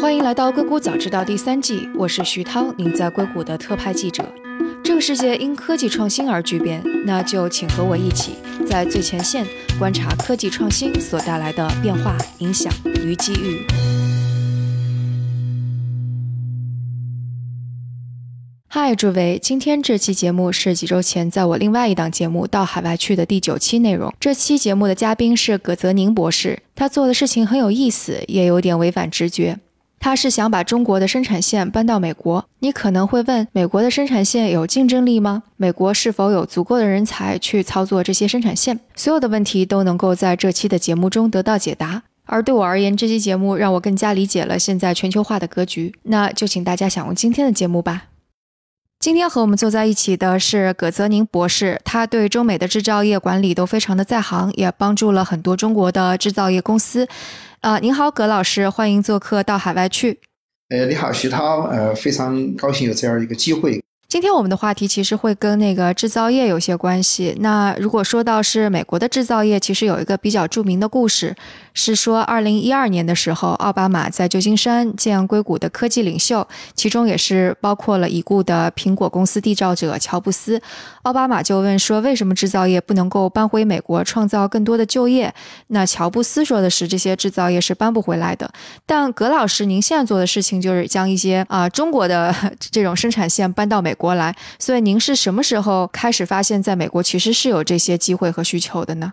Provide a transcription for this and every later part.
欢迎来到硅谷早知道第三季，我是徐涛，您在硅谷的特派记者。这个世界因科技创新而巨变，那就请和我一起在最前线观察科技创新所带来的变化、影响与机遇。嗨，诸位，今天这期节目是几周前在我另外一档节目《到海外去》的第九期内容。这期节目的嘉宾是葛泽宁博士，他做的事情很有意思，也有点违反直觉。他是想把中国的生产线搬到美国。你可能会问，美国的生产线有竞争力吗？美国是否有足够的人才去操作这些生产线？所有的问题都能够在这期的节目中得到解答。而对我而言，这期节目让我更加理解了现在全球化的格局。那就请大家享用今天的节目吧。今天和我们坐在一起的是葛泽宁博士，他对中美的制造业管理都非常的在行，也帮助了很多中国的制造业公司。啊，您好，葛老师，欢迎做客到海外去。呃，你好，徐涛，呃，非常高兴有这样一个机会。今天我们的话题其实会跟那个制造业有些关系。那如果说到是美国的制造业，其实有一个比较著名的故事。是说，二零一二年的时候，奥巴马在旧金山见硅谷的科技领袖，其中也是包括了已故的苹果公司缔造者乔布斯。奥巴马就问说：“为什么制造业不能够搬回美国，创造更多的就业？”那乔布斯说的是：“这些制造业是搬不回来的。”但葛老师，您现在做的事情就是将一些啊中国的这种生产线搬到美国来。所以，您是什么时候开始发现，在美国其实是有这些机会和需求的呢？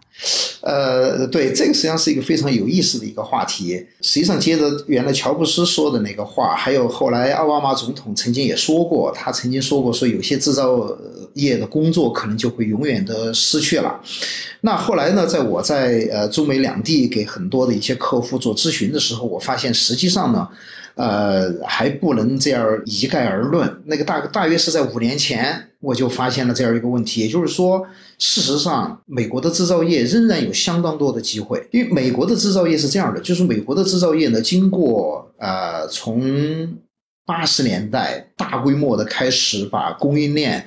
呃，对，这个实际上是一个非常。有意思的一个话题，实际上接着原来乔布斯说的那个话，还有后来奥巴马总统曾经也说过，他曾经说过说有些制造业的工工作可能就会永远的失去了。那后来呢，在我在呃中美两地给很多的一些客户做咨询的时候，我发现实际上呢。呃，还不能这样一概而论。那个大大约是在五年前，我就发现了这样一个问题，也就是说，事实上，美国的制造业仍然有相当多的机会。因为美国的制造业是这样的，就是美国的制造业呢，经过呃从八十年代大规模的开始把供应链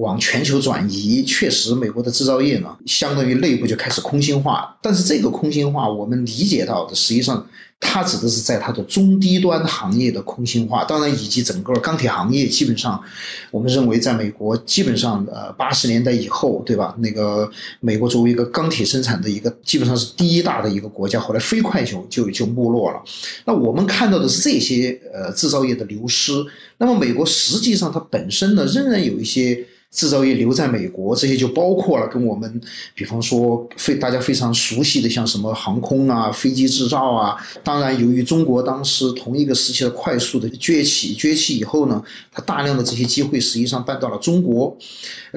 往全球转移，确实，美国的制造业呢，相当于内部就开始空心化。但是这个空心化，我们理解到的实际上。它指的是在它的中低端行业的空心化，当然以及整个钢铁行业，基本上，我们认为在美国基本上呃八十年代以后，对吧？那个美国作为一个钢铁生产的一个基本上是第一大的一个国家，后来飞快就就就没落了。那我们看到的是这些呃制造业的流失。那么美国实际上它本身呢，仍然有一些。制造业留在美国，这些就包括了跟我们，比方说非大家非常熟悉的，像什么航空啊、飞机制造啊。当然，由于中国当时同一个时期的快速的崛起，崛起以后呢，它大量的这些机会实际上搬到了中国。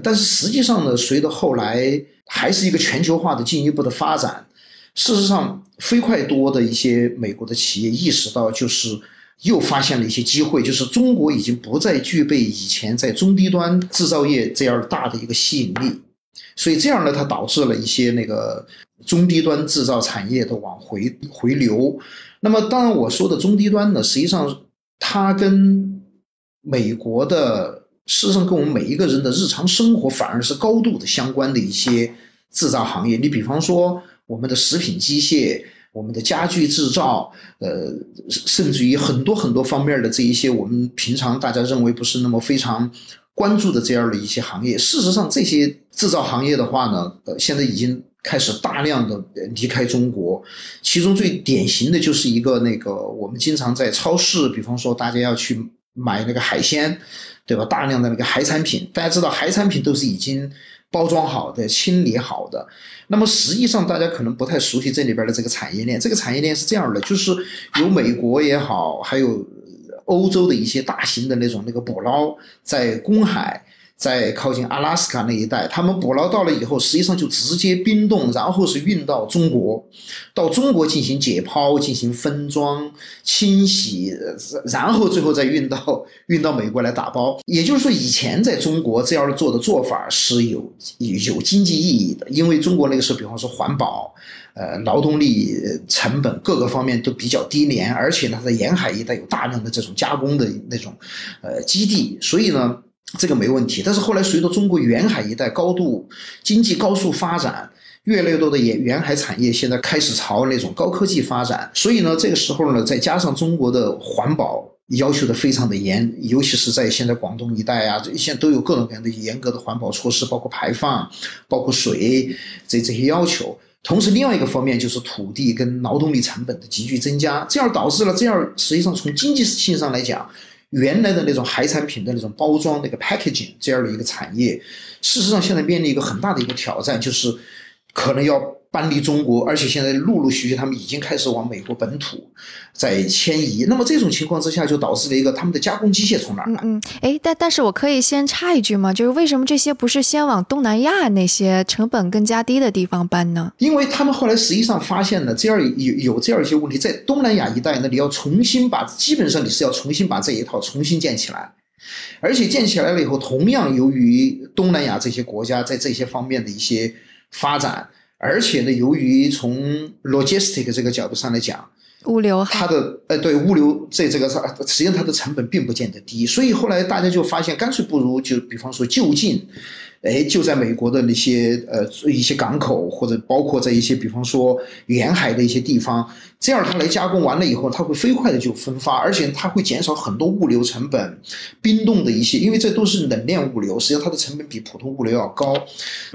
但是实际上呢，随着后来还是一个全球化的进一步的发展，事实上飞快多的一些美国的企业意识到就是。又发现了一些机会，就是中国已经不再具备以前在中低端制造业这样大的一个吸引力，所以这样呢，它导致了一些那个中低端制造产业的往回回流。那么，当然我说的中低端呢，实际上它跟美国的，事实上跟我们每一个人的日常生活反而是高度的相关的一些制造行业。你比方说我们的食品机械。我们的家具制造，呃，甚至于很多很多方面的这一些，我们平常大家认为不是那么非常关注的这样的一些行业，事实上，这些制造行业的话呢，呃，现在已经开始大量的离开中国。其中最典型的就是一个那个，我们经常在超市，比方说大家要去买那个海鲜，对吧？大量的那个海产品，大家知道海产品都是已经。包装好的、清理好的，那么实际上大家可能不太熟悉这里边的这个产业链。这个产业链是这样的，就是有美国也好，还有欧洲的一些大型的那种那个捕捞在公海。在靠近阿拉斯加那一带，他们捕捞到了以后，实际上就直接冰冻，然后是运到中国，到中国进行解剖、进行分装、清洗，然后最后再运到 运到美国来打包。也就是说，以前在中国这样做的做法是有有经济意义的，因为中国那个时候，比方说环保，呃，劳动力成本各个方面都比较低廉，而且呢，在沿海一带有大量的这种加工的那种呃基地，所以呢。这个没问题，但是后来随着中国沿海一带高度经济高速发展，越来越多的沿沿海产业现在开始朝那种高科技发展，所以呢，这个时候呢，再加上中国的环保要求的非常的严，尤其是在现在广东一带啊，现在都有各种各样的严格的环保措施，包括排放，包括水这这些要求。同时，另外一个方面就是土地跟劳动力成本的急剧增加，这样导致了这样实际上从经济性上来讲，原来的那种海产品的那种包装那个 packaging 这样的一个产业，事实上现在面临一个很大的一个挑战，就是。可能要搬离中国，而且现在陆陆续续他们已经开始往美国本土在迁移。那么这种情况之下，就导致了一个他们的加工机械从哪儿来？嗯，哎，但但是我可以先插一句吗？就是为什么这些不是先往东南亚那些成本更加低的地方搬呢？因为他们后来实际上发现了这样有有这样一些问题，在东南亚一带，那你要重新把基本上你是要重新把这一套重新建起来，而且建起来了以后，同样由于东南亚这些国家在这些方面的一些。发展，而且呢，由于从 logistic 这个角度上来讲，物流它的呃对物流这这个上，实际上它的成本并不见得低，所以后来大家就发现，干脆不如就比方说就近。哎，就在美国的那些呃一些港口，或者包括在一些比方说沿海的一些地方，这样它来加工完了以后，它会飞快的就分发，而且它会减少很多物流成本，冰冻的一些，因为这都是冷链物流，实际上它的成本比普通物流要高。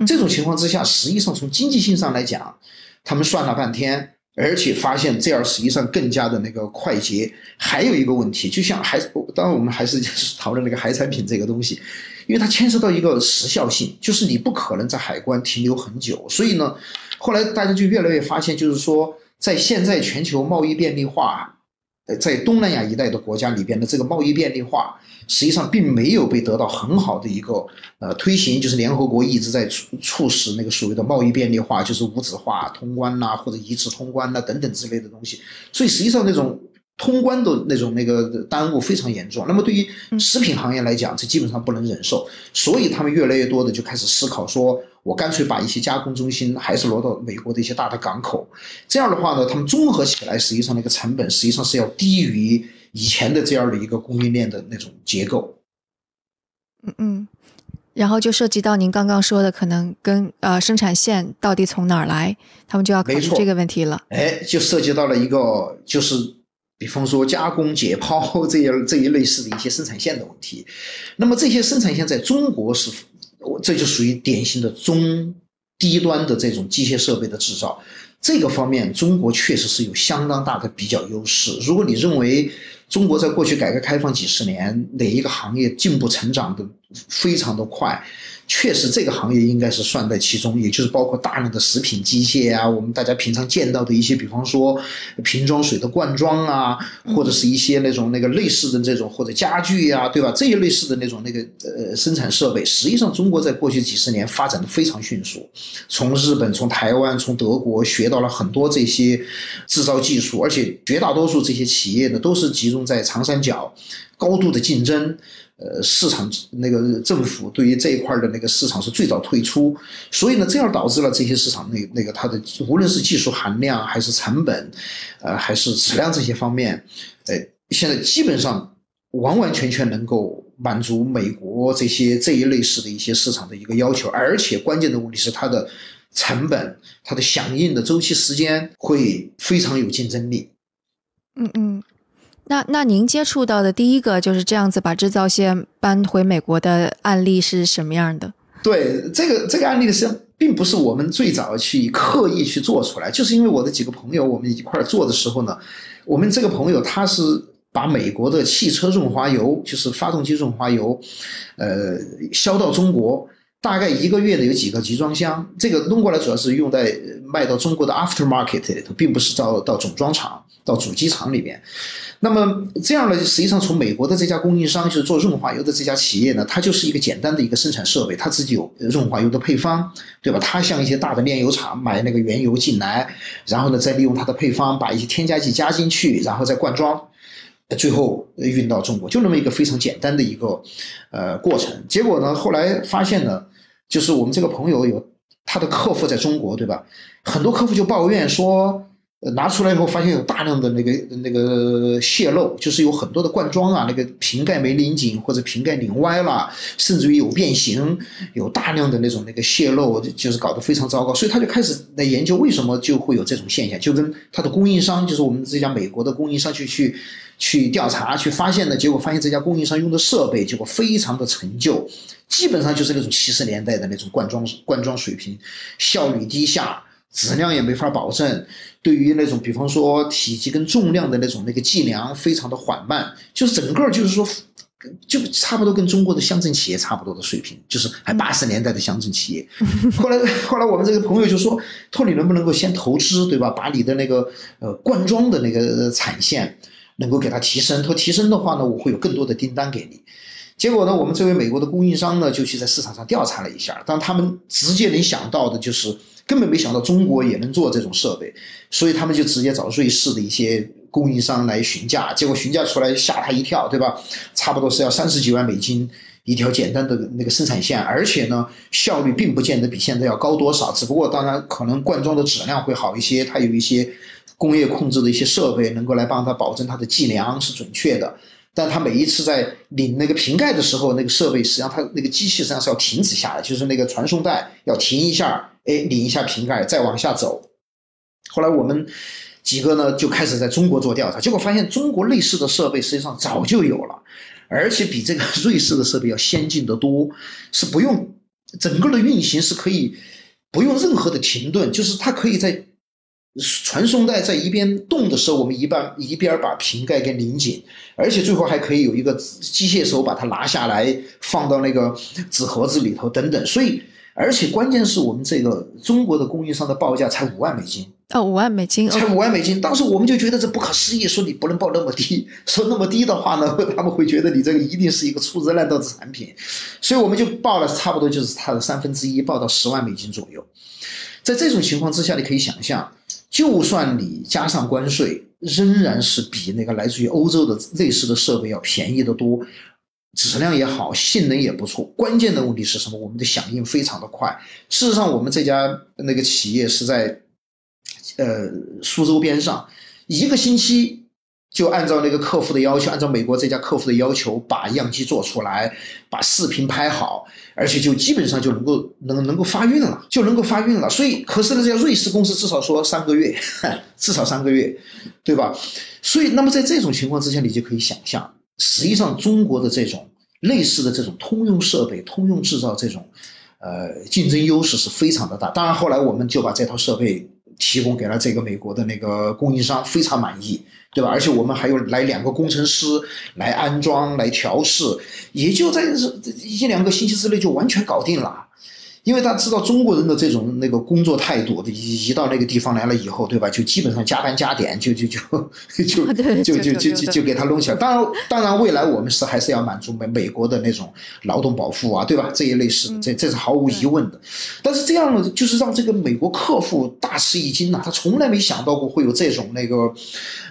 这种情况之下，实际上从经济性上来讲，他们算了半天，而且发现这样实际上更加的那个快捷。还有一个问题，就像还当然我们还是就 是讨论那个海产品这个东西。因为它牵涉到一个时效性，就是你不可能在海关停留很久，所以呢，后来大家就越来越发现，就是说，在现在全球贸易便利化，在东南亚一带的国家里边的这个贸易便利化，实际上并没有被得到很好的一个呃推行，就是联合国一直在促促使那个所谓的贸易便利化，就是无纸化通关呐，或者一次通关呐等等之类的东西，所以实际上那种。通关的那种那个耽误非常严重，那么对于食品行业来讲，这基本上不能忍受，所以他们越来越多的就开始思考，说我干脆把一些加工中心还是挪到美国的一些大的港口，这样的话呢，他们综合起来，实际上那个成本实际上是要低于以前的这样的一个供应链的那种结构。嗯嗯，然后就涉及到您刚刚说的，可能跟呃生产线到底从哪儿来，他们就要考虑这个问题了。哎，就涉及到了一个就是。比方说加工解剖 这样这一类似的一些生产线的问题，那么这些生产线在中国是，这就属于典型的中低端的这种机械设备的制造，这个方面中国确实是有相当大的比较优势。如果你认为中国在过去改革开放几十年哪一个行业进步成长的非常的快？确实，这个行业应该是算在其中，也就是包括大量的食品机械啊，我们大家平常见到的一些，比方说瓶装水的灌装啊，或者是一些那种那个类似的这种或者家具呀，对吧？这一类似的那种那个呃生产设备，实际上中国在过去几十年发展的非常迅速，从日本、从台湾、从德国学到了很多这些制造技术，而且绝大多数这些企业呢，都是集中在长三角，高度的竞争。呃，市场那个政府对于这一块的那个市场是最早退出，所以呢，这样导致了这些市场那那个它的无论是技术含量还是成本，呃，还是质量这些方面，呃，现在基本上完完全全能够满足美国这些这一类似的一些市场的一个要求，而且关键的问题是它的成本、它的响应的周期时间会非常有竞争力。嗯嗯。那那您接触到的第一个就是这样子把制造线搬回美国的案例是什么样的？对，这个这个案例实际上并不是我们最早去刻意去做出来，就是因为我的几个朋友我们一块儿做的时候呢，我们这个朋友他是把美国的汽车润滑油，就是发动机润滑油，呃，销到中国，大概一个月的有几个集装箱，这个弄过来主要是用在卖到中国的 aftermarket 里头，并不是到到总装厂、到主机厂里面。那么这样呢，实际上从美国的这家供应商，就是做润滑油的这家企业呢，它就是一个简单的一个生产设备，它自己有润滑油的配方，对吧？它像一些大的炼油厂买那个原油进来，然后呢再利用它的配方把一些添加剂加进去，然后再灌装，最后运到中国，就那么一个非常简单的一个呃过程。结果呢，后来发现呢，就是我们这个朋友有他的客户在中国，对吧？很多客户就抱怨说。拿出来以后发现有大量的那个那个泄漏，就是有很多的灌装啊，那个瓶盖没拧紧或者瓶盖拧歪了，甚至于有变形，有大量的那种那个泄漏，就是搞得非常糟糕。所以他就开始来研究为什么就会有这种现象，就跟他的供应商，就是我们这家美国的供应商去去去调查，去发现的结果，发现这家供应商用的设备结果非常的陈旧，基本上就是那种七十年代的那种灌装灌装水平，效率低下。质量也没法保证，对于那种比方说体积跟重量的那种那个计量非常的缓慢，就是整个就是说，就差不多跟中国的乡镇企业差不多的水平，就是还八十年代的乡镇企业。后来后来我们这个朋友就说，托你能不能够先投资对吧？把你的那个呃灌装的那个产线能够给它提升，他提升的话呢，我会有更多的订单给你。结果呢，我们这位美国的供应商呢就去在市场上调查了一下，但他们直接能想到的就是。根本没想到中国也能做这种设备，所以他们就直接找瑞士的一些供应商来询价，结果询价出来吓他一跳，对吧？差不多是要三十几万美金一条简单的那个生产线，而且呢，效率并不见得比现在要高多少，只不过当然可能灌装的质量会好一些，它有一些工业控制的一些设备能够来帮他保证它的计量是准确的。但他每一次在拧那个瓶盖的时候，那个设备实际上它那个机器实际上是要停止下来，就是那个传送带要停一下，哎，拧一下瓶盖，再往下走。后来我们几个呢就开始在中国做调查，结果发现中国类似的设备实际上早就有了，而且比这个瑞士的设备要先进得多，是不用整个的运行是可以不用任何的停顿，就是它可以在。传送带在一边动的时候，我们一半一边把瓶盖给拧紧，而且最后还可以有一个机械手把它拿下来，放到那个纸盒子里头等等。所以，而且关键是我们这个中国的供应商的报价才五万美金哦，五万美金，才五万美金。当时我们就觉得这不可思议，说你不能报那么低，说那么低的话呢，他们会觉得你这个一定是一个粗制滥造的产品，所以我们就报了差不多就是它的三分之一，报到十万美金左右。在这种情况之下，你可以想象。就算你加上关税，仍然是比那个来自于欧洲的类似的设备要便宜的多，质量也好，性能也不错。关键的问题是什么？我们的响应非常的快。事实上，我们这家那个企业是在，呃，苏州边上，一个星期。就按照那个客户的要求，按照美国这家客户的要求，把样机做出来，把视频拍好，而且就基本上就能够能能够发运了，就能够发运了。所以，可是呢，这家瑞士公司至少说三个月，至少三个月，对吧？所以，那么在这种情况之下，你就可以想象，实际上中国的这种类似的这种通用设备、通用制造这种，呃，竞争优势是非常的大。当然，后来我们就把这套设备提供给了这个美国的那个供应商，非常满意。对吧？而且我们还有来两个工程师来安装、来调试，也就在这一两个星期之内就完全搞定了。因为他知道中国人的这种那个工作态度，一一到那个地方来了以后，对吧？就基本上加班加点，就就就就就就就就就给他弄起来。当然，当然，未来我们是还是要满足美美国的那种劳动保护啊，对吧？这一类是，这这是毫无疑问的。但是这样呢就是让这个美国客户大吃一惊呐，他从来没想到过会有这种那个，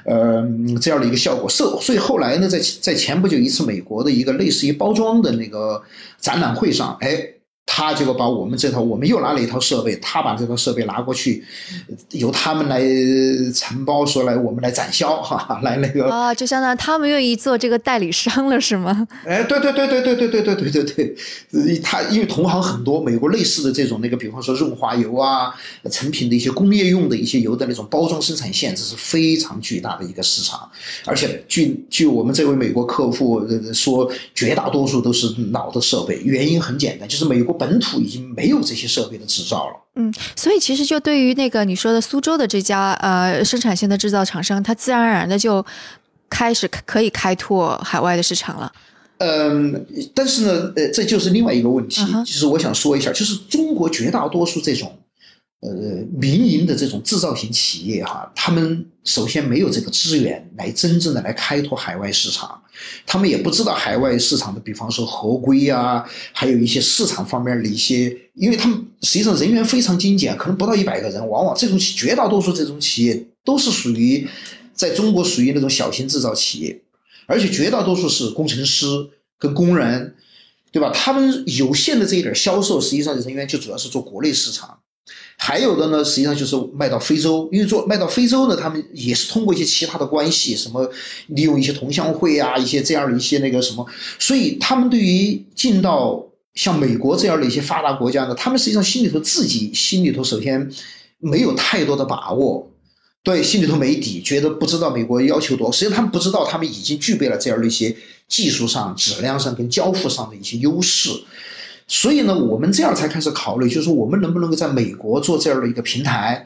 呃，这样的一个效果。所所以后来呢，在在前不久一次美国的一个类似于包装的那个展览会上，哎。他结果把我们这套，我们又拿了一套设备，他把这套设备拿过去，由他们来承包，说来我们来展销，哈，来那个啊，就相当于他们愿意做这个代理商了，是吗？哎，对对对对对对对对对对对，他因为同行很多，美国类似的这种那个，比方说润滑油啊，成品的一些工业用的一些油的那种包装生产线，这是非常巨大的一个市场，而且据据我们这位美国客户说，绝大多数都是老的设备，原因很简单，就是美国本本土已经没有这些设备的制造了。嗯，所以其实就对于那个你说的苏州的这家呃生产线的制造厂商，它自然而然的就开始可以开拓海外的市场了。嗯，但是呢，呃，这就是另外一个问题，就是我想说一下，就是中国绝大多数这种。呃，民营的这种制造型企业哈，他们首先没有这个资源来真正的来开拓海外市场，他们也不知道海外市场的，比方说合规啊，还有一些市场方面的一些，因为他们实际上人员非常精简，可能不到一百个人，往往这种绝大多数这种企业都是属于在中国属于那种小型制造企业，而且绝大多数是工程师跟工人，对吧？他们有限的这一点销售，实际上人员就主要是做国内市场。还有的呢，实际上就是卖到非洲，因为做卖到非洲呢，他们也是通过一些其他的关系，什么利用一些同乡会啊，一些这样的一些那个什么，所以他们对于进到像美国这样的一些发达国家呢，他们实际上心里头自己心里头首先没有太多的把握，对，心里头没底，觉得不知道美国要求多，实际上他们不知道他们已经具备了这样的一些技术上、质量上跟交付上的一些优势。所以呢，我们这样才开始考虑，就是说我们能不能够在美国做这样的一个平台，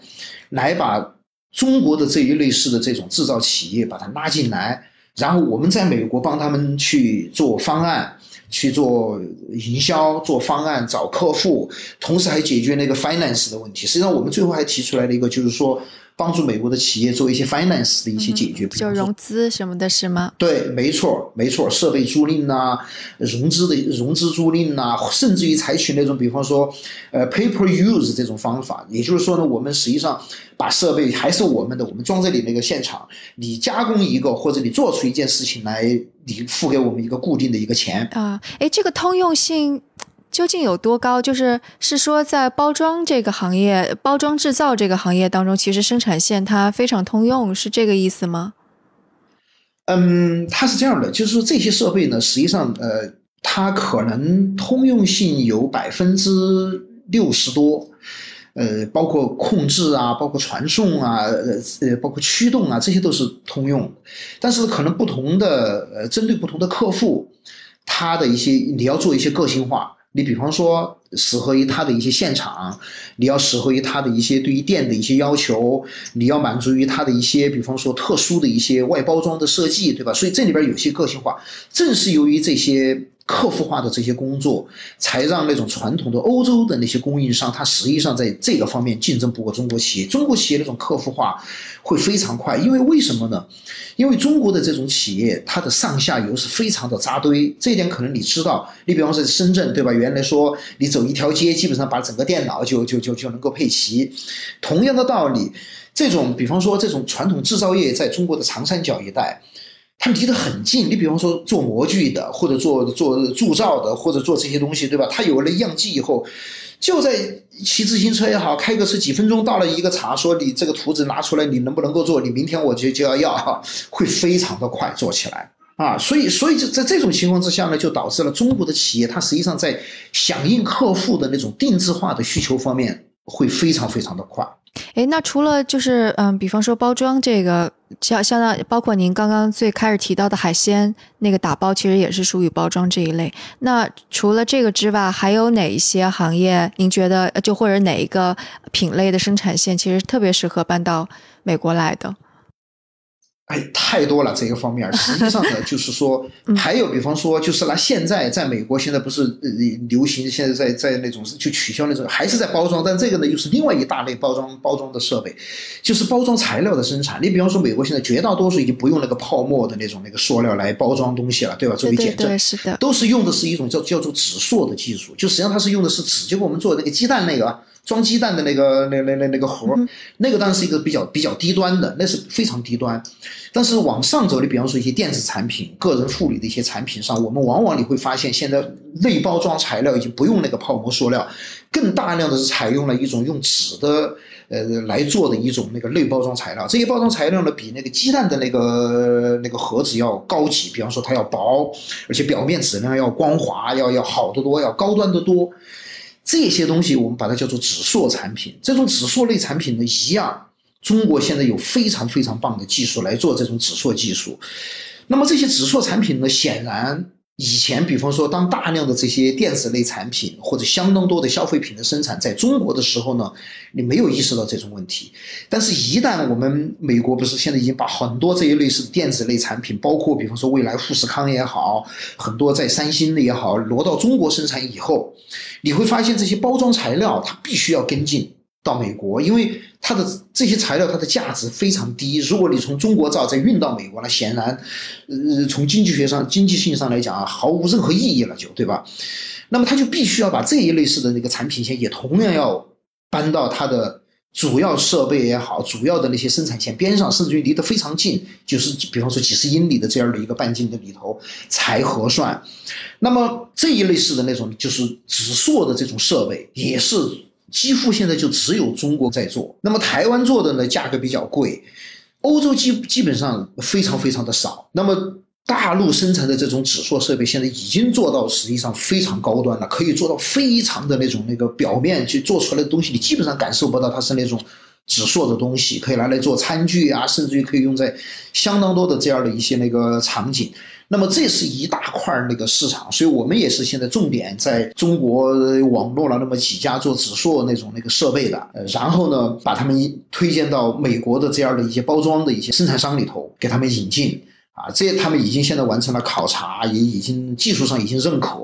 来把中国的这一类似的这种制造企业把它拉进来，然后我们在美国帮他们去做方案、去做营销、做方案、找客户，同时还解决那个 finance 的问题。实际上，我们最后还提出来了一个，就是说。帮助美国的企业做一些 finance 的一些解决，就融资什么的是吗？对，没错，没错，设备租赁呐，融资的融资租赁呐，甚至于采取那种，比方说，呃，paper use 这种方法，也就是说呢，我们实际上把设备还是我们的，我们装在你那个现场，你加工一个或者你做出一件事情来，你付给我们一个固定的一个钱啊，哎，这个通用性。究竟有多高？就是是说，在包装这个行业、包装制造这个行业当中，其实生产线它非常通用，是这个意思吗？嗯，它是这样的，就是说这些设备呢，实际上呃，它可能通用性有百分之六十多，呃，包括控制啊，包括传送啊，呃，包括驱动啊，这些都是通用。但是可能不同的呃，针对不同的客户，他的一些你要做一些个性化。你比方说，适合于他的一些现场，你要适合于他的一些对于店的一些要求，你要满足于他的一些，比方说特殊的一些外包装的设计，对吧？所以这里边有些个性化，正是由于这些。客户化的这些工作，才让那种传统的欧洲的那些供应商，他实际上在这个方面竞争不过中国企业。中国企业那种客户化会非常快，因为为什么呢？因为中国的这种企业，它的上下游是非常的扎堆。这一点可能你知道。你比方说深圳，对吧？原来说你走一条街，基本上把整个电脑就就就就能够配齐。同样的道理，这种比方说这种传统制造业，在中国的长三角一带。它离得很近，你比方说做模具的，或者做做铸造的，或者做这些东西，对吧？它有了样机以后，就在骑自行车也好，开个车几分钟到了一个厂，说你这个图纸拿出来，你能不能够做？你明天我就就要要，会非常的快做起来啊！所以，所以就在这种情况之下呢，就导致了中国的企业，它实际上在响应客户的那种定制化的需求方面，会非常非常的快。哎，那除了就是嗯，比方说包装这个，像相当包括您刚刚最开始提到的海鲜那个打包，其实也是属于包装这一类。那除了这个之外，还有哪一些行业您觉得就或者哪一个品类的生产线其实特别适合搬到美国来的？哎，太多了这个方面。实际上呢，就是说，还有比方说，就是拿现在在美国现在不是呃流行，现在在在那种就取消那种，还是在包装，但这个呢又是另外一大类包装包装的设备，就是包装材料的生产。你比方说，美国现在绝大多数已经不用那个泡沫的那种那个塑料来包装东西了，对吧？作为减震，是的，都是用的是一种叫叫做纸塑的技术，就实际上它是用的是纸，就跟我们做那个鸡蛋那个。装鸡蛋的那个那那那那个盒，那个当然是一个比较比较低端的，那是非常低端。但是往上走，你比方说一些电子产品、个人护理的一些产品上，我们往往你会发现，现在内包装材料已经不用那个泡沫塑料，更大量的是采用了一种用纸的呃来做的一种那个内包装材料。这些包装材料呢，比那个鸡蛋的那个那个盒子要高级，比方说它要薄，而且表面质量要光滑，要要好得多，要高端得多。这些东西我们把它叫做指数产品，这种指数类产品呢，一样，中国现在有非常非常棒的技术来做这种指数技术。那么这些指数产品呢，显然。以前，比方说，当大量的这些电子类产品或者相当多的消费品的生产在中国的时候呢，你没有意识到这种问题。但是，一旦我们美国不是现在已经把很多这一类似的电子类产品，包括比方说未来富士康也好，很多在三星的也好，挪到中国生产以后，你会发现这些包装材料它必须要跟进。到美国，因为它的这些材料它的价值非常低。如果你从中国造再运到美国，那显然，呃，从经济学上、经济性上来讲啊，毫无任何意义了，就对吧？那么他就必须要把这一类似的那个产品线也同样要搬到它的主要设备也好、主要的那些生产线边上，甚至于离得非常近，就是比方说几十英里的这样的一个半径的里头才合算。那么这一类似的那种就是纸塑的这种设备也是。几乎现在就只有中国在做。那么台湾做的呢，价格比较贵，欧洲基基本上非常非常的少。那么大陆生产的这种指数设备现在已经做到实际上非常高端了，可以做到非常的那种那个表面去做出来的东西，你基本上感受不到它是那种。纸塑的东西可以拿来做餐具啊，甚至于可以用在相当多的这样的一些那个场景。那么这是一大块那个市场，所以我们也是现在重点在中国网络了那么几家做纸塑那种那个设备的，呃然后呢把他们推荐到美国的这样的一些包装的一些生产商里头，给他们引进。啊，这他们已经现在完成了考察，也已经技术上已经认可，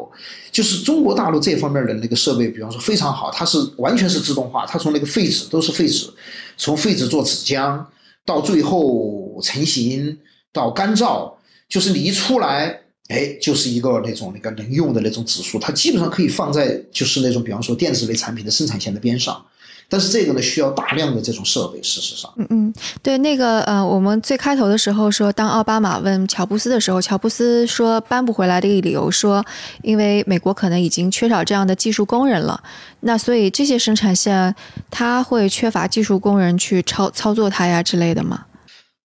就是中国大陆这方面的那个设备，比方说非常好，它是完全是自动化，它从那个废纸都是废纸，从废纸做纸浆，到最后成型到干燥，就是你一出来，哎，就是一个那种那个能用的那种指数，它基本上可以放在就是那种比方说电子类产品的生产线的边上。但是这个呢，需要大量的这种设备。事实上，嗯嗯，对，那个呃，我们最开头的时候说，当奥巴马问乔布斯的时候，乔布斯说搬不回来的一个理由说，因为美国可能已经缺少这样的技术工人了。那所以这些生产线，它会缺乏技术工人去操操作它呀之类的吗？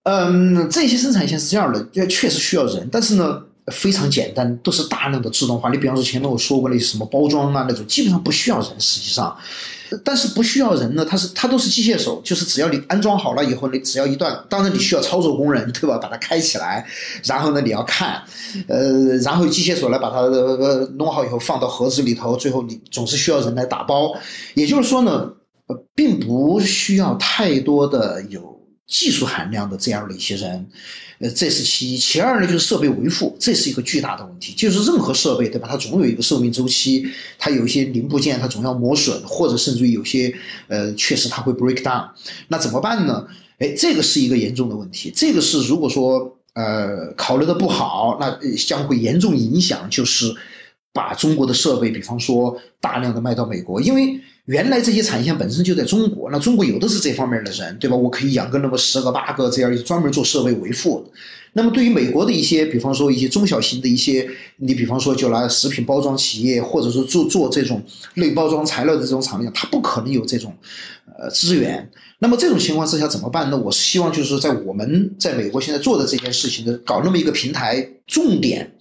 嗯，这些生产线是这样的，确实需要人，但是呢，非常简单，都是大量的自动化。你比方说前面我说过那些什么包装啊那种，基本上不需要人，实际上。但是不需要人呢，它是它都是机械手，就是只要你安装好了以后，你只要一段，当然你需要操作工人，对吧？把它开起来，然后呢你要看，呃，然后机械手来把它呃弄好以后放到盒子里头，最后你总是需要人来打包。也就是说呢，并不需要太多的有技术含量的这样的一些人。呃，这是其一，其二呢，就是设备维护，这是一个巨大的问题。就是任何设备，对吧？它总有一个寿命周期，它有一些零部件，它总要磨损，或者甚至于有些，呃，确实它会 break down。那怎么办呢？哎，这个是一个严重的问题。这个是如果说呃考虑的不好，那将会严重影响，就是把中国的设备，比方说大量的卖到美国，因为。原来这些产线本身就在中国，那中国有的是这方面的人，对吧？我可以养个那么十个八个这样专门做设备维护。那么对于美国的一些，比方说一些中小型的一些，你比方说就拿食品包装企业，或者说做做这种类包装材料的这种厂家，它不可能有这种呃资源。那么这种情况之下怎么办呢？我是希望就是说，在我们在美国现在做的这件事情的搞那么一个平台，重点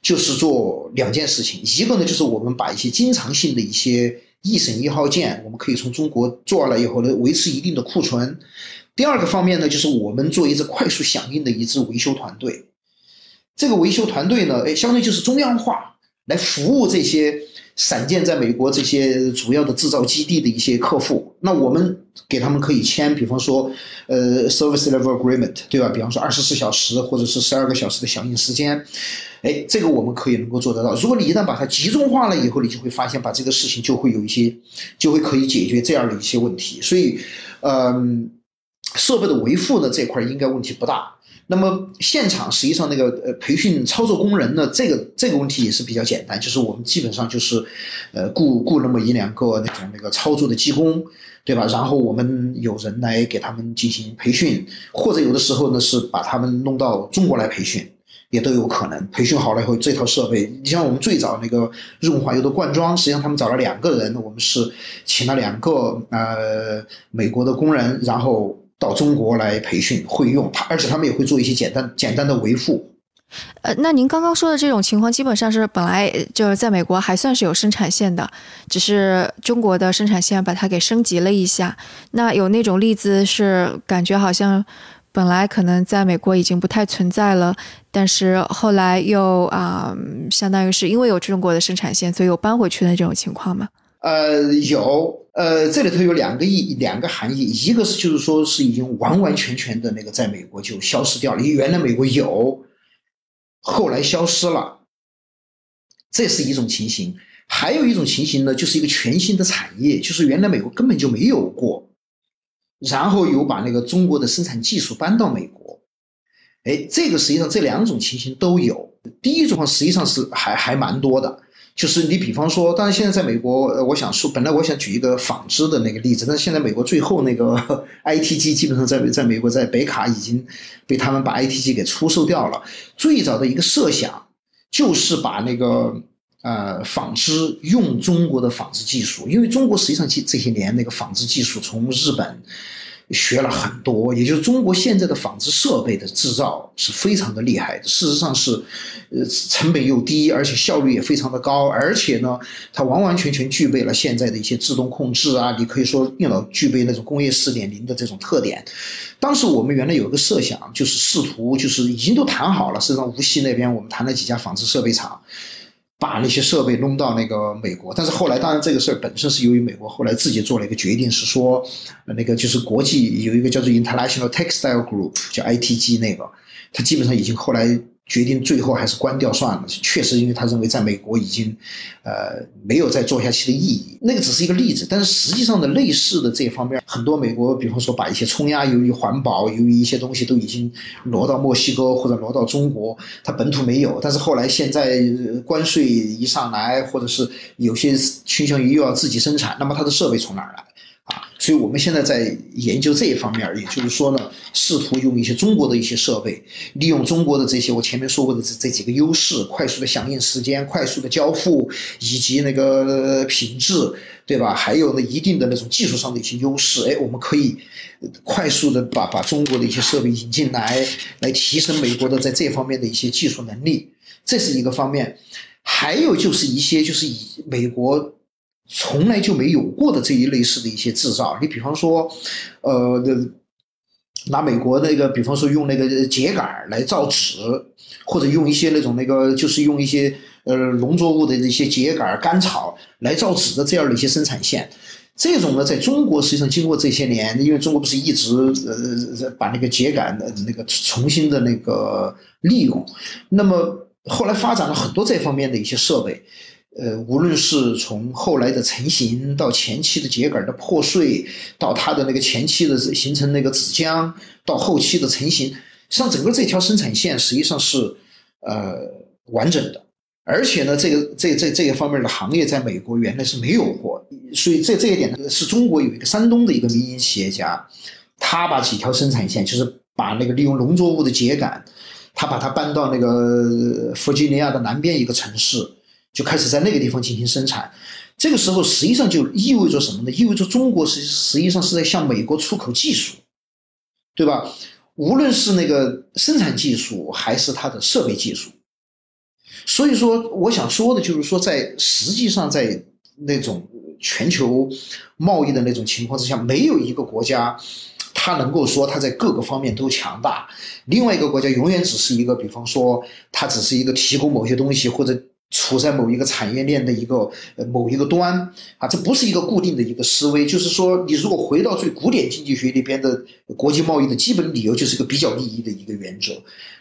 就是做两件事情，一个呢就是我们把一些经常性的一些。一审一号件，我们可以从中国做了以后呢，维持一定的库存。第二个方面呢，就是我们做一支快速响应的一支维修团队。这个维修团队呢，哎，相当于就是中央化来服务这些散件在美国这些主要的制造基地的一些客户。那我们给他们可以签，比方说，呃，service level agreement，对吧？比方说二十四小时或者是十二个小时的响应时间。哎，这个我们可以能够做得到。如果你一旦把它集中化了以后，你就会发现，把这个事情就会有一些，就会可以解决这样的一些问题。所以，嗯，设备的维护呢这块应该问题不大。那么现场实际上那个呃培训操作工人呢，这个这个问题也是比较简单，就是我们基本上就是，呃雇雇那么一两个那种那个操作的技工，对吧？然后我们有人来给他们进行培训，或者有的时候呢是把他们弄到中国来培训。也都有可能培训好了以后，这套设备，你像我们最早那个润滑油的灌装，实际上他们找了两个人，我们是请了两个呃美国的工人，然后到中国来培训会用，而且他们也会做一些简单简单的维护。呃，那您刚刚说的这种情况，基本上是本来就是在美国还算是有生产线的，只是中国的生产线把它给升级了一下。那有那种例子是感觉好像。本来可能在美国已经不太存在了，但是后来又啊，相当于是因为有中国的生产线，所以又搬回去的这种情况吗？呃，有，呃，这里头有两个意，两个含义，一个是就是说是已经完完全全的那个在美国就消失掉了，因为原来美国有，后来消失了，这是一种情形；还有一种情形呢，就是一个全新的产业，就是原来美国根本就没有过。然后有把那个中国的生产技术搬到美国，哎，这个实际上这两种情形都有。第一种实际上是还还蛮多的，就是你比方说，当然现在在美国，我想说，本来我想举一个纺织的那个例子，但现在美国最后那个 ITG 基本上在在美国在北卡已经被他们把 ITG 给出售掉了。最早的一个设想就是把那个呃纺织用中国的纺织技术，因为中国实际上这这些年那个纺织技术从日本。学了很多，也就是中国现在的纺织设备的制造是非常的厉害。事实上是，呃，成本又低，而且效率也非常的高，而且呢，它完完全全具备了现在的一些自动控制啊，你可以说电脑具备那种工业四点零的这种特点。当时我们原来有一个设想，就是试图，就是已经都谈好了，实际上无锡那边我们谈了几家纺织设备厂。把那些设备弄到那个美国，但是后来，当然这个事儿本身是由于美国后来自己做了一个决定，是说，那个就是国际有一个叫做 International Textile Group，叫 ITG 那个，它基本上已经后来。决定最后还是关掉算了。确实，因为他认为在美国已经，呃，没有再做下去的意义。那个只是一个例子，但是实际上的类似的这方面，很多美国，比方说把一些冲压，由于环保，由于一些东西都已经挪到墨西哥或者挪到中国，它本土没有。但是后来现在关税一上来，或者是有些倾向于又要自己生产，那么它的设备从哪儿来？啊，所以我们现在在研究这一方面，也就是说呢，试图用一些中国的一些设备，利用中国的这些我前面说过的这这几个优势，快速的响应时间，快速的交付，以及那个品质，对吧？还有呢，一定的那种技术上的一些优势，哎，我们可以快速的把把中国的一些设备引进来，来提升美国的在这方面的一些技术能力，这是一个方面。还有就是一些就是以美国。从来就没有过的这一类似的一些制造，你比方说，呃，拿美国那个，比方说用那个秸秆来造纸，或者用一些那种那个，就是用一些呃农作物的一些秸秆、干草来造纸的这样的一些生产线，这种呢，在中国实际上经过这些年，因为中国不是一直呃把那个秸秆的那个重新的那个利用，那么后来发展了很多这方面的一些设备。呃，无论是从后来的成型，到前期的秸秆的破碎，到它的那个前期的形成那个纸浆，到后期的成型，实际上整个这条生产线实际上是呃完整的。而且呢，这个这这这个方面的行业在美国原来是没有过，所以这这一点呢，是中国有一个山东的一个民营企业家，他把几条生产线，就是把那个利用农作物的秸秆，他把它搬到那个弗吉尼亚的南边一个城市。就开始在那个地方进行生产，这个时候实际上就意味着什么呢？意味着中国实实际上是在向美国出口技术，对吧？无论是那个生产技术还是它的设备技术。所以说，我想说的就是说，在实际上在那种全球贸易的那种情况之下，没有一个国家它能够说它在各个方面都强大，另外一个国家永远只是一个，比方说它只是一个提供某些东西或者。处在某一个产业链的一个呃某一个端啊，这不是一个固定的一个思维。就是说，你如果回到最古典经济学里边的国际贸易的基本理由，就是一个比较利益的一个原则。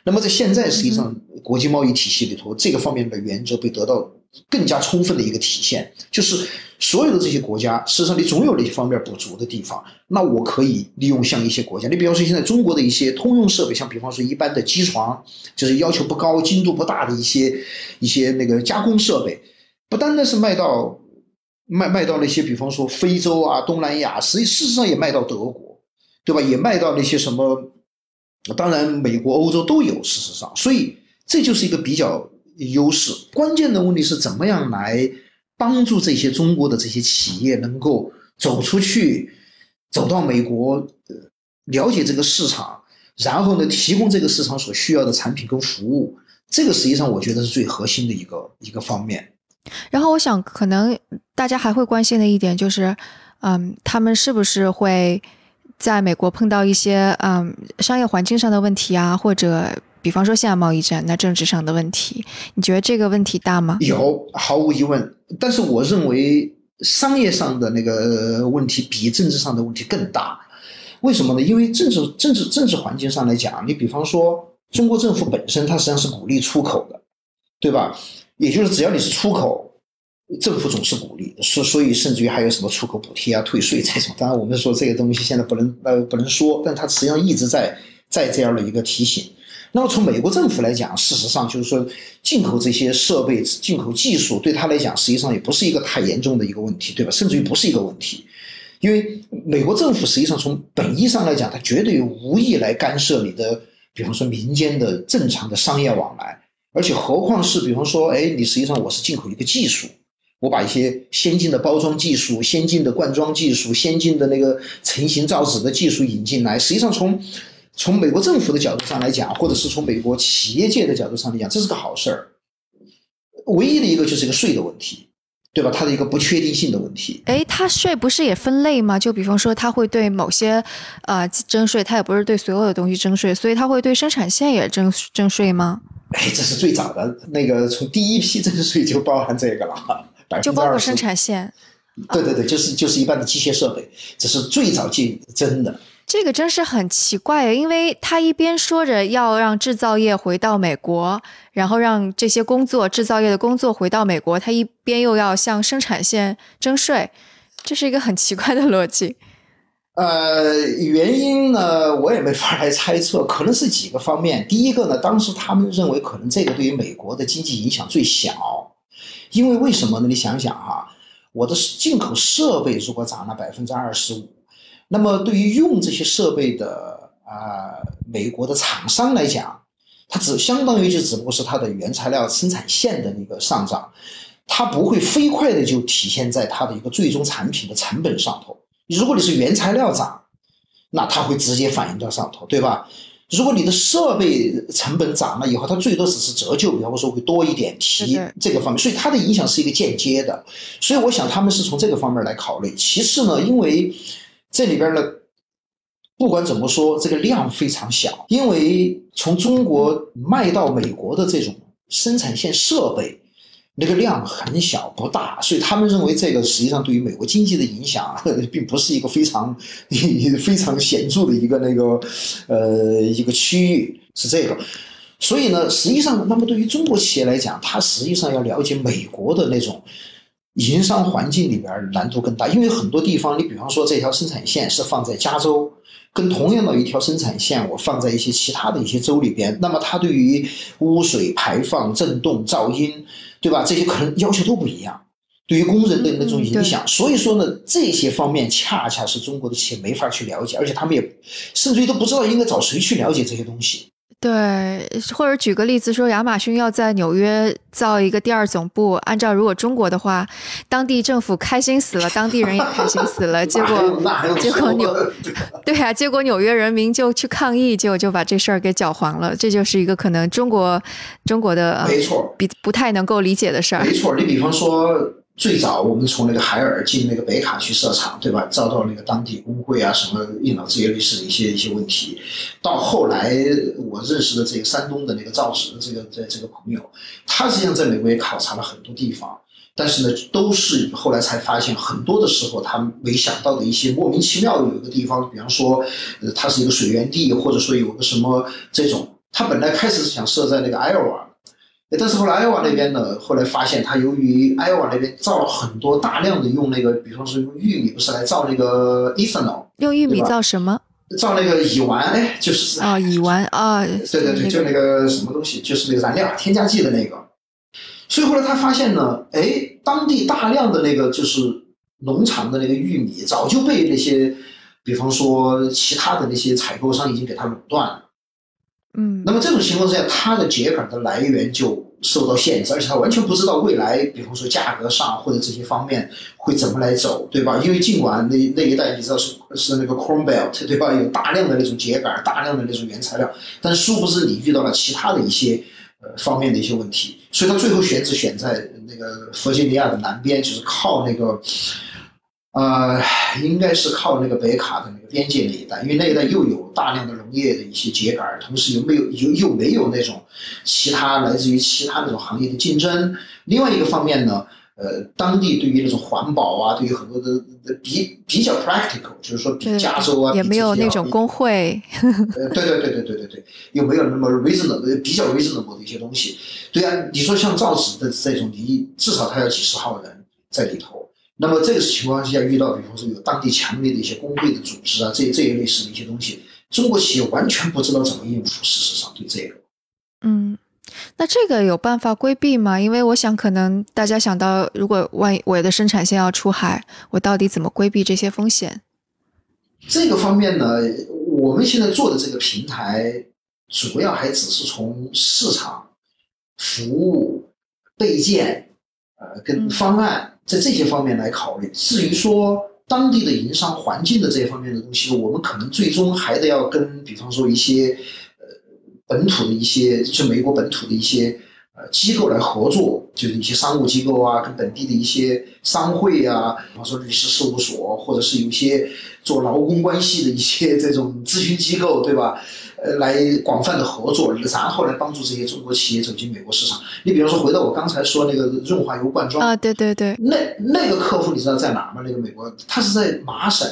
那么在现在实际上国际贸易体系里头，这个方面的原则被得到。更加充分的一个体现，就是所有的这些国家，事实上你总有那些方面不足的地方。那我可以利用像一些国家，你比方说现在中国的一些通用设备，像比方说一般的机床，就是要求不高、精度不大的一些一些那个加工设备，不单单是卖到卖卖到那些比方说非洲啊、东南亚，实际事实上也卖到德国，对吧？也卖到那些什么，当然美国、欧洲都有。事实上，所以这就是一个比较。优势，关键的问题是怎么样来帮助这些中国的这些企业能够走出去，走到美国，了解这个市场，然后呢，提供这个市场所需要的产品跟服务。这个实际上我觉得是最核心的一个一个方面。然后我想，可能大家还会关心的一点就是，嗯，他们是不是会在美国碰到一些嗯商业环境上的问题啊，或者？比方说，现在贸易战，那政治上的问题，你觉得这个问题大吗？有，毫无疑问。但是我认为，商业上的那个问题比政治上的问题更大。为什么呢？因为政治、政治、政治环境上来讲，你比方说，中国政府本身它实际上是鼓励出口的，对吧？也就是只要你是出口，政府总是鼓励。所所以，甚至于还有什么出口补贴啊、退税这种。当然，我们说这个东西现在不能呃不能说，但它实际上一直在在这样的一个提醒。那么从美国政府来讲，事实上就是说，进口这些设备、进口技术，对他来讲，实际上也不是一个太严重的一个问题，对吧？甚至于不是一个问题，因为美国政府实际上从本意上来讲，它绝对无意来干涉你的，比方说民间的正常的商业往来，而且何况是比方说，哎，你实际上我是进口一个技术，我把一些先进的包装技术、先进的灌装技术、先进的那个成型造纸的技术引进来，实际上从从美国政府的角度上来讲，或者是从美国企业界的角度上来讲，这是个好事儿。唯一的一个就是一个税的问题，对吧？它的一个不确定性的问题。哎，它税不是也分类吗？就比方说，它会对某些呃征税，它也不是对所有的东西征税，所以它会对生产线也征征税吗？哎，这是最早的那个，从第一批征税就包含这个了，就包括生产线。对对对，就是就是一般的机械设备，这是最早进征的。这个真是很奇怪，因为他一边说着要让制造业回到美国，然后让这些工作制造业的工作回到美国，他一边又要向生产线征税，这是一个很奇怪的逻辑。呃，原因呢，我也没法来猜测，可能是几个方面。第一个呢，当时他们认为可能这个对于美国的经济影响最小，因为为什么呢？你想想哈，我的进口设备如果涨了百分之二十五。那么，对于用这些设备的啊，美国的厂商来讲，它只相当于就只不过是它的原材料生产线的那个上涨，它不会飞快的就体现在它的一个最终产品的成本上头。如果你是原材料涨，那它会直接反映到上头，对吧？如果你的设备成本涨了以后，它最多只是折旧，比方说会多一点提这个方面，所以它的影响是一个间接的。所以我想他们是从这个方面来考虑。其次呢，因为这里边呢，不管怎么说，这个量非常小，因为从中国卖到美国的这种生产线设备，那个量很小不大，所以他们认为这个实际上对于美国经济的影响，并不是一个非常 非常显著的一个那个呃一个区域是这个，所以呢，实际上那么对于中国企业来讲，它实际上要了解美国的那种。营商环境里边难度更大，因为很多地方，你比方说这条生产线是放在加州，跟同样的一条生产线我放在一些其他的一些州里边，那么它对于污水排放、震动、噪音，对吧？这些可能要求都不一样，对于工人的那种影响，所以说呢，这些方面恰恰是中国的企业没法去了解，而且他们也甚至于都不知道应该找谁去了解这些东西。对，或者举个例子说，亚马逊要在纽约造一个第二总部，按照如果中国的话，当地政府开心死了，当地人也开心死了，结果结果纽对啊，结果纽约人民就去抗议，结果就把这事儿给搅黄了，这就是一个可能中国中国的没错，比不太能够理解的事儿。没错，你比方说。最早我们从那个海尔进那个北卡去设厂，对吧？遭到那个当地工会啊什么应脑这些类似的一些一些问题。到后来我认识的这个山东的那个造纸的这个这这个朋友，他实际上在美国也考察了很多地方，但是呢，都是后来才发现，很多的时候他没想到的一些莫名其妙的有一个地方，比方说，呃，它是一个水源地，或者说有个什么这种，他本来开始是想设在那个艾奥瓦。但是后来，艾瓦那边呢，后来发现，他由于艾瓦那边造了很多大量的用那个，比方说用玉米，不是来造那个 ethanol，用玉米造什么？造那个乙烷，哎，就是啊，乙烷啊，对对对，就那个什么东西，就是那个燃料添加剂的那个。所以后来他发现呢，哎，当地大量的那个就是农场的那个玉米，早就被那些，比方说其他的那些采购商已经给他垄断了。嗯，那么这种情况之下，它的秸秆的来源就受到限制，而且他完全不知道未来，比方说价格上或者这些方面会怎么来走，对吧？因为尽管那那一带你知道是是那个 Corn Belt，对吧？有大量的那种秸秆，大量的那种原材料，但殊不知你遇到了其他的一些呃方面的一些问题，所以他最后选址选在那个弗吉尼亚的南边，就是靠那个。呃，应该是靠那个北卡的那个边界那一带，因为那一带又有大量的农业的一些秸秆，同时又没有又又没有那种其他来自于其他那种行业的竞争。另外一个方面呢，呃，当地对于那种环保啊，对于很多的比比较 practical，就是说比加州啊，也没有那种工会。呃，对对对对对对对，又没有那么 reasonable，比较 reasonable 的一些东西。对啊，你说像造纸的这种，你至少它有几十号人在里头。那么这个情况下遇到，比方说有当地强烈的一些工会的组织啊，这这一类似的一些东西，中国企业完全不知道怎么应付。事实上，对这个，嗯，那这个有办法规避吗？因为我想，可能大家想到，如果万一我的生产线要出海，我到底怎么规避这些风险？这个方面呢，我们现在做的这个平台，主要还只是从市场服务、备件，呃，跟方案在这些方面来考虑。至于说当地的营商环境的这方面的东西，我们可能最终还得要跟，比方说一些呃本土的一些，就美国本土的一些。呃，机构来合作，就是一些商务机构啊，跟本地的一些商会啊，比方说律师事务所，或者是有一些做劳工关系的一些这种咨询机构，对吧？呃，来广泛的合作，然后来帮助这些中国企业走进美国市场。你比方说，回到我刚才说那个润滑油罐装啊，对对对，那那个客户你知道在哪吗？那个美国，他是在麻省。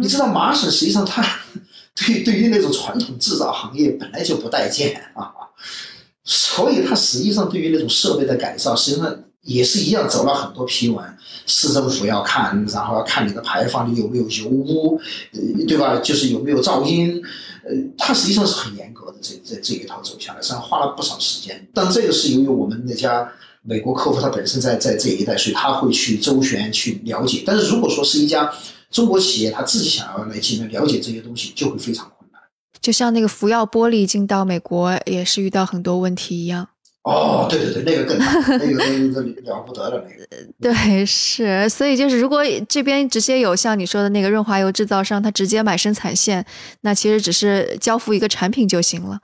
你知道麻省实际上他 对对于那种传统制造行业本来就不待见啊。所以，它实际上对于那种设备的改造，实际上也是一样，走了很多批文。市政府要看，然后要看你的排放，你有没有油污，呃，对吧？就是有没有噪音，呃，它实际上是很严格的。这这这一套走下来，实际上花了不少时间。但这个是由于我们那家美国客户他本身在在这一带，所以他会去周旋去了解。但是如果说是一家中国企业，他自己想要来进来了解这些东西，就会非常困难。就像那个福耀玻璃进到美国也是遇到很多问题一样。哦，对对对，那个更 那个那个了不得了，那个。对，是，所以就是如果这边直接有像你说的那个润滑油制造商，他直接买生产线，那其实只是交付一个产品就行了，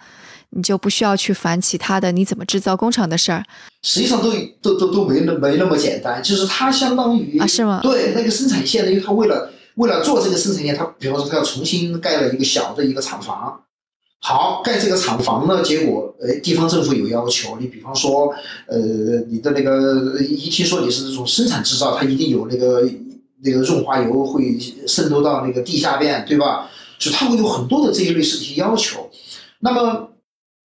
你就不需要去烦其他的你怎么制造工厂的事儿。实际上都都都都没那没那么简单，就是它相当于啊是吗？对，那个生产线呢，因为它为了。为了做这个生产线，他比方说他要重新盖了一个小的一个厂房。好，盖这个厂房呢，结果，呃，地方政府有要求，你比方说，呃，你的那个一听说你是这种生产制造，它一定有那个那个润滑油会渗透到那个地下边，对吧？就它会有很多的这一类事情要求。那么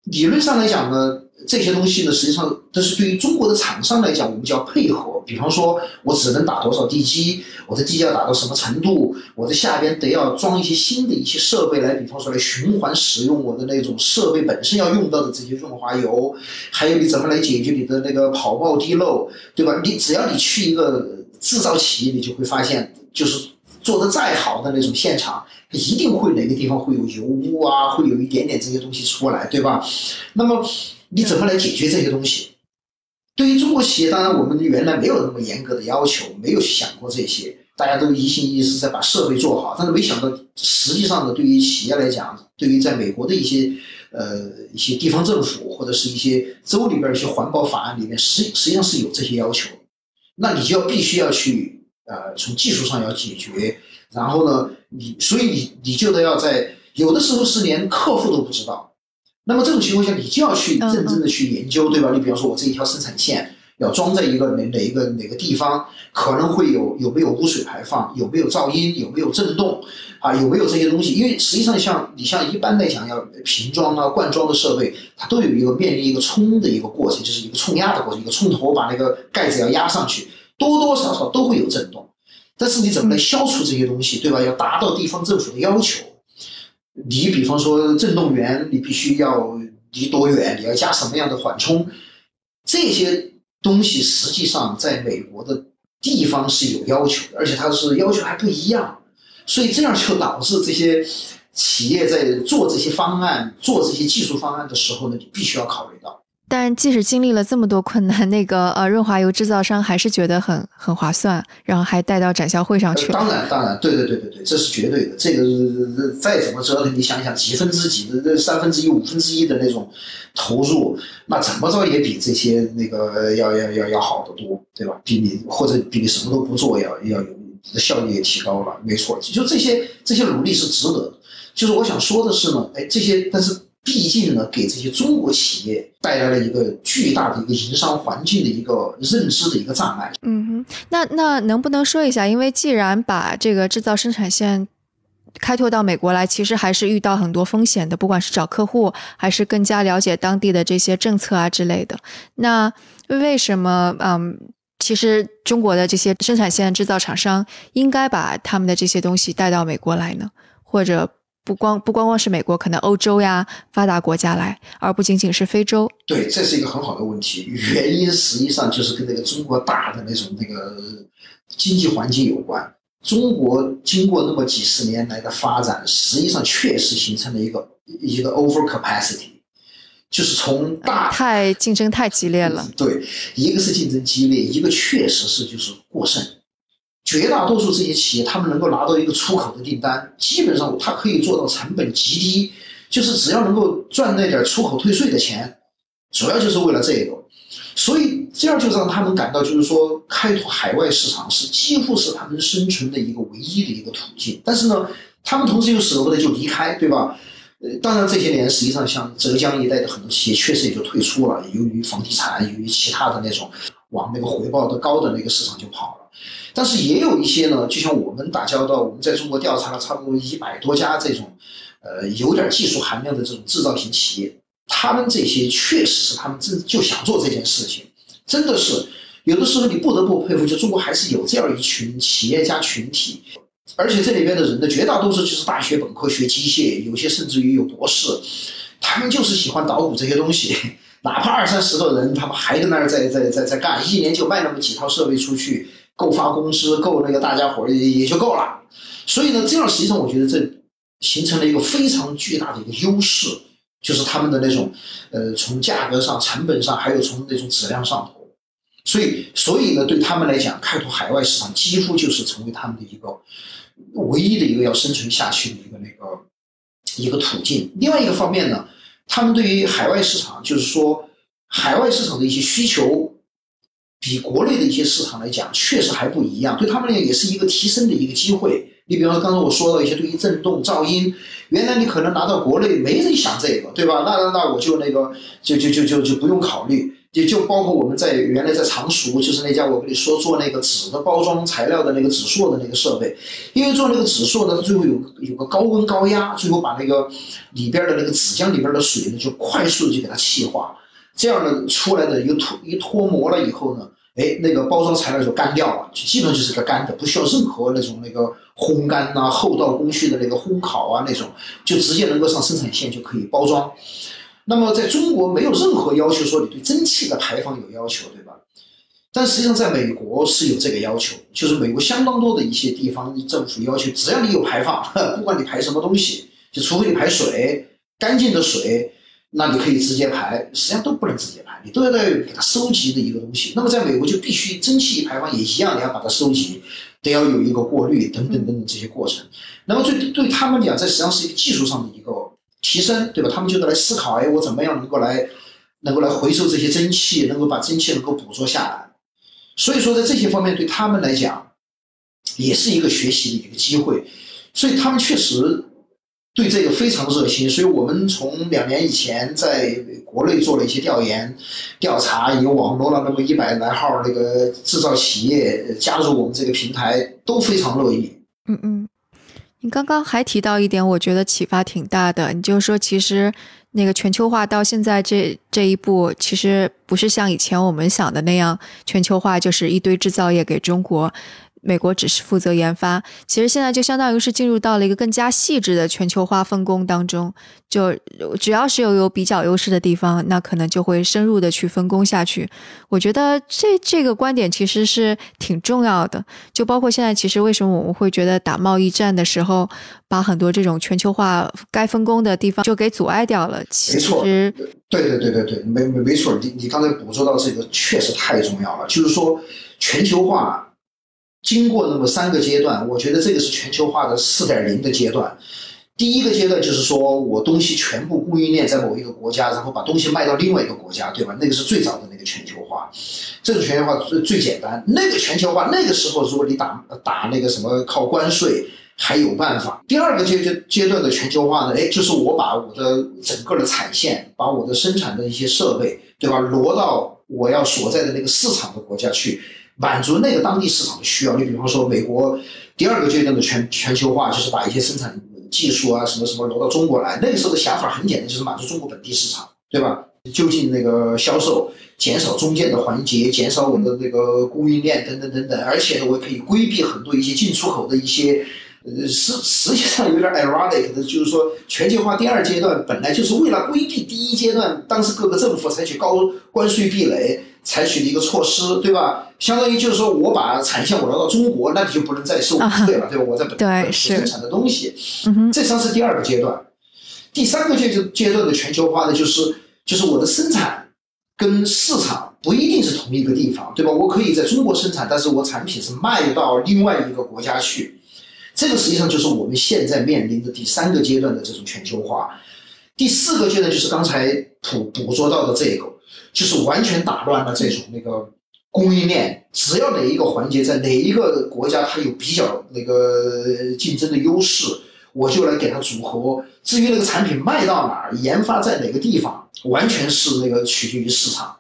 理论上来讲呢？这些东西呢，实际上都是对于中国的厂商来讲，我们就要配合。比方说，我只能打多少地基，我的地基要打到什么程度，我的下边得要装一些新的一些设备来，比方说来循环使用我的那种设备本身要用到的这些润滑油，还有你怎么来解决你的那个跑冒滴漏，对吧？你只要你去一个制造企业，你就会发现，就是做的再好的那种现场，一定会哪个地方会有油污啊，会有一点点这些东西出来，对吧？那么。你怎么来解决这些东西？对于中国企业，当然我们原来没有那么严格的要求，没有想过这些，大家都一心一意是在把设备做好。但是没想到，实际上呢，对于企业来讲，对于在美国的一些呃一些地方政府或者是一些州里边一些环保法案里面，实实际上是有这些要求。那你就要必须要去呃从技术上要解决，然后呢，你所以你你就得要在有的时候是连客户都不知道。那么这种情况下，你就要去认真的去研究，对吧？你比方说，我这一条生产线要装在一个哪哪一个哪个地方，可能会有有没有污水排放，有没有噪音，有没有震动，啊，有没有这些东西？因为实际上，像你像一般来讲，要瓶装啊、罐装的设备，它都有一个面临一个冲的一个过程，就是一个冲压的过程，一个冲头把那个盖子要压上去，多多少少都会有震动。但是你怎么来消除这些东西，对吧？要达到地方政府的要求。你比方说振动源，你必须要离多远？你要加什么样的缓冲？这些东西实际上在美国的地方是有要求的，而且它是要求还不一样，所以这样就导致这些企业在做这些方案、做这些技术方案的时候呢，你必须要考虑到。但即使经历了这么多困难，那个呃润滑油制造商还是觉得很很划算，然后还带到展销会上去。当然，当然，对对对对对，这是绝对的。这个再怎么折腾，你想想，几分之几的、这三分之一、五分之一的那种投入，那怎么着也比这些那个要要要要好得多，对吧？比你或者比你什么都不做要要有效率也提高了，没错。就这些这些努力是值得的。就是我想说的是呢，哎，这些但是。毕竟呢，给这些中国企业带来了一个巨大的一个营商环境的一个认知的一个障碍。嗯哼，那那能不能说一下？因为既然把这个制造生产线开拓到美国来，其实还是遇到很多风险的，不管是找客户，还是更加了解当地的这些政策啊之类的。那为什么？嗯，其实中国的这些生产线制造厂商应该把他们的这些东西带到美国来呢？或者？不光不光光是美国，可能欧洲呀发达国家来，而不仅仅是非洲。对，这是一个很好的问题。原因实际上就是跟那个中国大的那种那个经济环境有关。中国经过那么几十年来的发展，实际上确实形成了一个一个 over capacity，就是从大太竞争太激烈了。对，一个是竞争激烈，一个确实是就是过剩。绝大多数这些企业，他们能够拿到一个出口的订单，基本上它可以做到成本极低，就是只要能够赚那点出口退税的钱，主要就是为了这个。所以这样就让他们感到，就是说开拓海外市场是几乎是他们生存的一个唯一的一个途径。但是呢，他们同时又舍不得就离开，对吧？呃，当然这些年实际上像浙江一带的很多企业确实也就退出了，由于房地产，由于其他的那种往那个回报的高的那个市场就跑了。但是也有一些呢，就像我们打交道，我们在中国调查了差不多一百多家这种，呃，有点技术含量的这种制造型企业，他们这些确实是他们真就想做这件事情，真的是有的时候你不得不佩服，就中国还是有这样一群企业家群体，而且这里边的人的绝大多数就是大学本科学机械，有些甚至于有博士，他们就是喜欢捣鼓这些东西，哪怕二三十个人，他们还在那儿在在在在干，一年就卖那么几套设备出去。够发工资，够那个大家伙也也就够了。所以呢，这样实际上我觉得这形成了一个非常巨大的一个优势，就是他们的那种呃，从价格上、成本上，还有从那种质量上头。所以，所以呢，对他们来讲，开拓海外市场几乎就是成为他们的一个唯一的一个要生存下去的一个那个一个途径。另外一个方面呢，他们对于海外市场，就是说海外市场的一些需求。比国内的一些市场来讲，确实还不一样，对他们来讲也是一个提升的一个机会。你比方说，刚才我说到一些对于震动、噪音，原来你可能拿到国内没人想这个，对吧？那那那我就那个就就就就就不用考虑。也就包括我们在原来在常熟，就是那家我跟你说做那个纸的包装材料的那个纸塑的那个设备，因为做那个纸塑呢，最后有有个高温高压，最后把那个里边的那个纸浆里边的水呢，就快速的就给它气化。这样呢，出来的一个脱一脱模了以后呢，哎，那个包装材料就干掉了，就基本上就是个干的，不需要任何那种那个烘干呐、后道工序的那个烘烤啊那种，就直接能够上生产线就可以包装。那么在中国没有任何要求说你对蒸汽的排放有要求，对吧？但实际上在美国是有这个要求，就是美国相当多的一些地方政府要求，只要你有排放，不管你排什么东西，就除非你排水，干净的水。那你可以直接排，实际上都不能直接排，你都要在给它收集的一个东西。那么在美国就必须蒸汽排放也一样，你要把它收集，得要有一个过滤等等等等这些过程。那么对对他们讲，这实际上是一个技术上的一个提升，对吧？他们就在来思考，哎，我怎么样能够来能够来回收这些蒸汽，能够把蒸汽能够捕捉下来。所以说，在这些方面对他们来讲，也是一个学习的一个机会。所以他们确实。对这个非常热心，所以我们从两年以前在国内做了一些调研、调查，也网络了那么一百来号那个制造企业加入我们这个平台，都非常乐意。嗯嗯，你刚刚还提到一点，我觉得启发挺大的。你就说，其实那个全球化到现在这这一步，其实不是像以前我们想的那样，全球化就是一堆制造业给中国。美国只是负责研发，其实现在就相当于是进入到了一个更加细致的全球化分工当中。就只要是有有比较优势的地方，那可能就会深入的去分工下去。我觉得这这个观点其实是挺重要的。就包括现在，其实为什么我们会觉得打贸易战的时候，把很多这种全球化该分工的地方就给阻碍掉了。其实，对对对对对，没没没错。你你刚才捕捉到这个确实太重要了，就是说全球化。经过那么三个阶段，我觉得这个是全球化的四点零的阶段。第一个阶段就是说我东西全部供应链在某一个国家，然后把东西卖到另外一个国家，对吧？那个是最早的那个全球化，这个全球化最最简单。那个全球化那个时候，如果你打打那个什么靠关税还有办法。第二个阶阶阶段的全球化呢，哎，就是我把我的整个的产线，把我的生产的一些设备，对吧，挪到我要所在的那个市场的国家去。满足那个当地市场的需要。就比方说，美国第二个阶段的全全球化，就是把一些生产技术啊，什么什么挪到中国来。那个时候的想法很简单，就是满足中国本地市场，对吧？就近那个销售，减少中间的环节，减少我们的那个供应链等等等等。而且呢，我可以规避很多一些进出口的一些。呃，实实际上有点 ironic 的，就是说全球化第二阶段本来就是为了规避第一阶段，当时各个政府采取高关税壁垒。采取的一个措施，对吧？相当于就是说我把产线我挪到中国，那你就不能再收税了，对吧？我在本地生产的东西，这算是第二个阶段。第三个阶阶阶段的全球化呢，就是就是我的生产跟市场不一定是同一个地方，对吧？我可以在中国生产，但是我产品是卖到另外一个国家去。这个实际上就是我们现在面临的第三个阶段的这种全球化。第四个阶段就是刚才捕捕捉到的这个，就是完全打乱了这种那个供应链。只要哪一个环节在哪一个国家它有比较那个竞争的优势，我就来给它组合。至于那个产品卖到哪儿，研发在哪个地方，完全是那个取决于市场。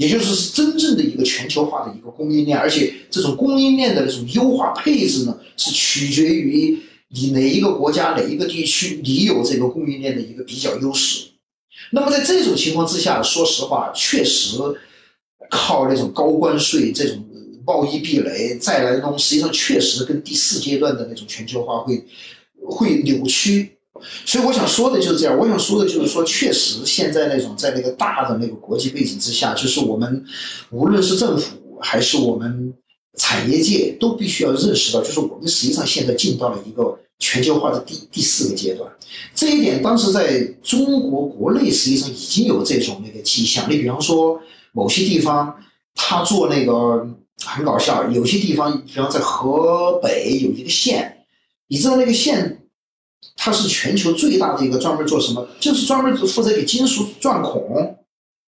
也就是真正的一个全球化的一个供应链，而且这种供应链的那种优化配置呢，是取决于你哪一个国家哪一个地区你有这个供应链的一个比较优势。那么在这种情况之下，说实话，确实靠那种高关税、这种贸易壁垒再来弄，实际上确实跟第四阶段的那种全球化会会扭曲。所以我想说的就是这样，我想说的就是说，确实现在那种在那个大的那个国际背景之下，就是我们无论是政府还是我们产业界，都必须要认识到，就是我们实际上现在进到了一个全球化的第第四个阶段。这一点当时在中国国内实际上已经有这种那个迹象。你比方说某些地方，他做那个很搞笑，有些地方，比方在河北有一个县，你知道那个县。它是全球最大的一个专门做什么，就是专门负责给金属钻孔，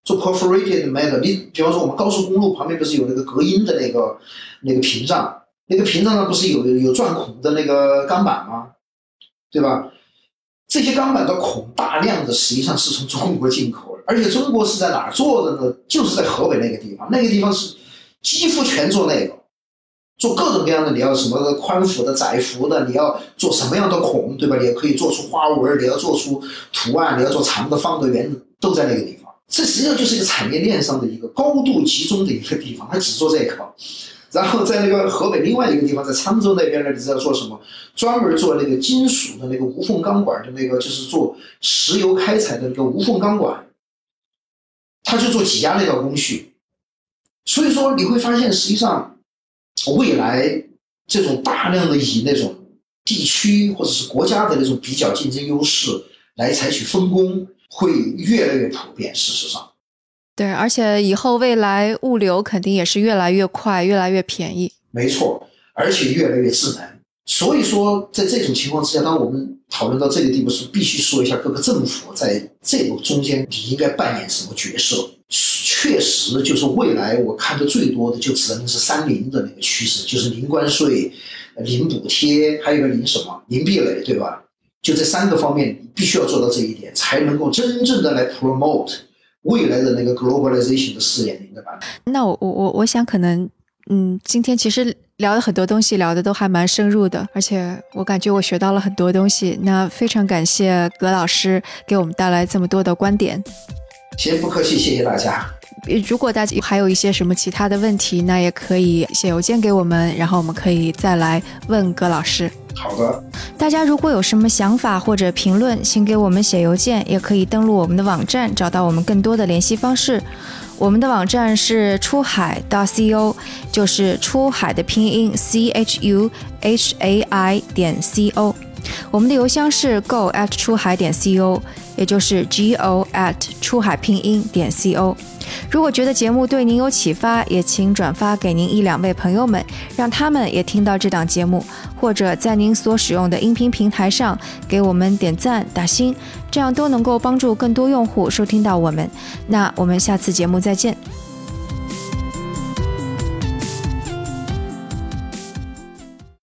做 perforated metal。你比方说我们高速公路旁边不是有那个隔音的那个那个屏障，那个屏障上不是有有钻孔的那个钢板吗？对吧？这些钢板的孔大量的实际上是从中国进口的，而且中国是在哪儿做的呢？就是在河北那个地方，那个地方是几乎全做那个。做各种各样的，你要什么宽幅的、窄幅的，你要做什么样的孔，对吧？你也可以做出花纹，你要做出图案，你要做长的、方的、圆的，都在那个地方。这实际上就是一个产业链上的一个高度集中的一个地方，它只做这一块。然后在那个河北另外一个地方，在沧州那边呢，你知道做什么？专门做那个金属的那个无缝钢管的那个，就是做石油开采的那个无缝钢管，他就做挤压那道工序。所以说你会发现，实际上。未来这种大量的以那种地区或者是国家的那种比较竞争优势来采取分工，会越来越普遍。事实上，对，而且以后未来物流肯定也是越来越快，越来越便宜。没错，而且越来越智能。所以说，在这种情况之下，当我们讨论到这个地步时，必须说一下各个政府在这个中间你应该扮演什么角色。确实，就是未来我看的最多的，就只能是三零的那个趋势，就是零关税、零补贴，还有一个零什么零壁垒，对吧？就这三个方面，你必须要做到这一点，才能够真正的来 promote 未来的那个 globalization 的四点零的版本。那我我我我想可能，嗯，今天其实聊的很多东西聊的都还蛮深入的，而且我感觉我学到了很多东西。那非常感谢葛老师给我们带来这么多的观点。先不客气，谢谢大家。如果大家还有一些什么其他的问题，那也可以写邮件给我们，然后我们可以再来问葛老师。好的。大家如果有什么想法或者评论，请给我们写邮件，也可以登录我们的网站，找到我们更多的联系方式。我们的网站是出海大 co，就是出海的拼音 c h u h a i 点 c o。我们的邮箱是 go at 出海点 c o。也就是 g o at 出海拼音点 c o。如果觉得节目对您有启发，也请转发给您一两位朋友们，让他们也听到这档节目，或者在您所使用的音频平台上给我们点赞打星，这样都能够帮助更多用户收听到我们。那我们下次节目再见。